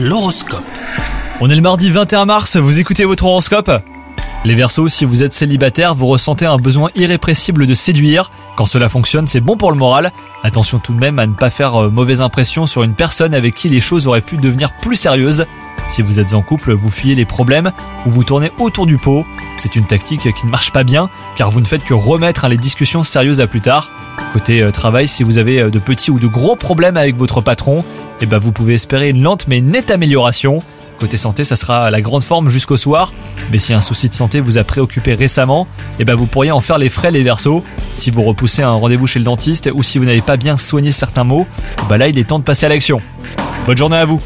L'horoscope. On est le mardi 21 mars, vous écoutez votre horoscope? Les Verseaux, si vous êtes célibataire, vous ressentez un besoin irrépressible de séduire. Quand cela fonctionne, c'est bon pour le moral. Attention tout de même à ne pas faire euh, mauvaise impression sur une personne avec qui les choses auraient pu devenir plus sérieuses. Si vous êtes en couple, vous fuyez les problèmes ou vous tournez autour du pot. C'est une tactique qui ne marche pas bien car vous ne faites que remettre les discussions sérieuses à plus tard. Côté euh, travail, si vous avez euh, de petits ou de gros problèmes avec votre patron, eh ben vous pouvez espérer une lente mais nette amélioration. Côté santé, ça sera la grande forme jusqu'au soir. Mais si un souci de santé vous a préoccupé récemment, eh ben vous pourriez en faire les frais les versos. Si vous repoussez un rendez-vous chez le dentiste ou si vous n'avez pas bien soigné certains mots, bah là il est temps de passer à l'action. Bonne journée à vous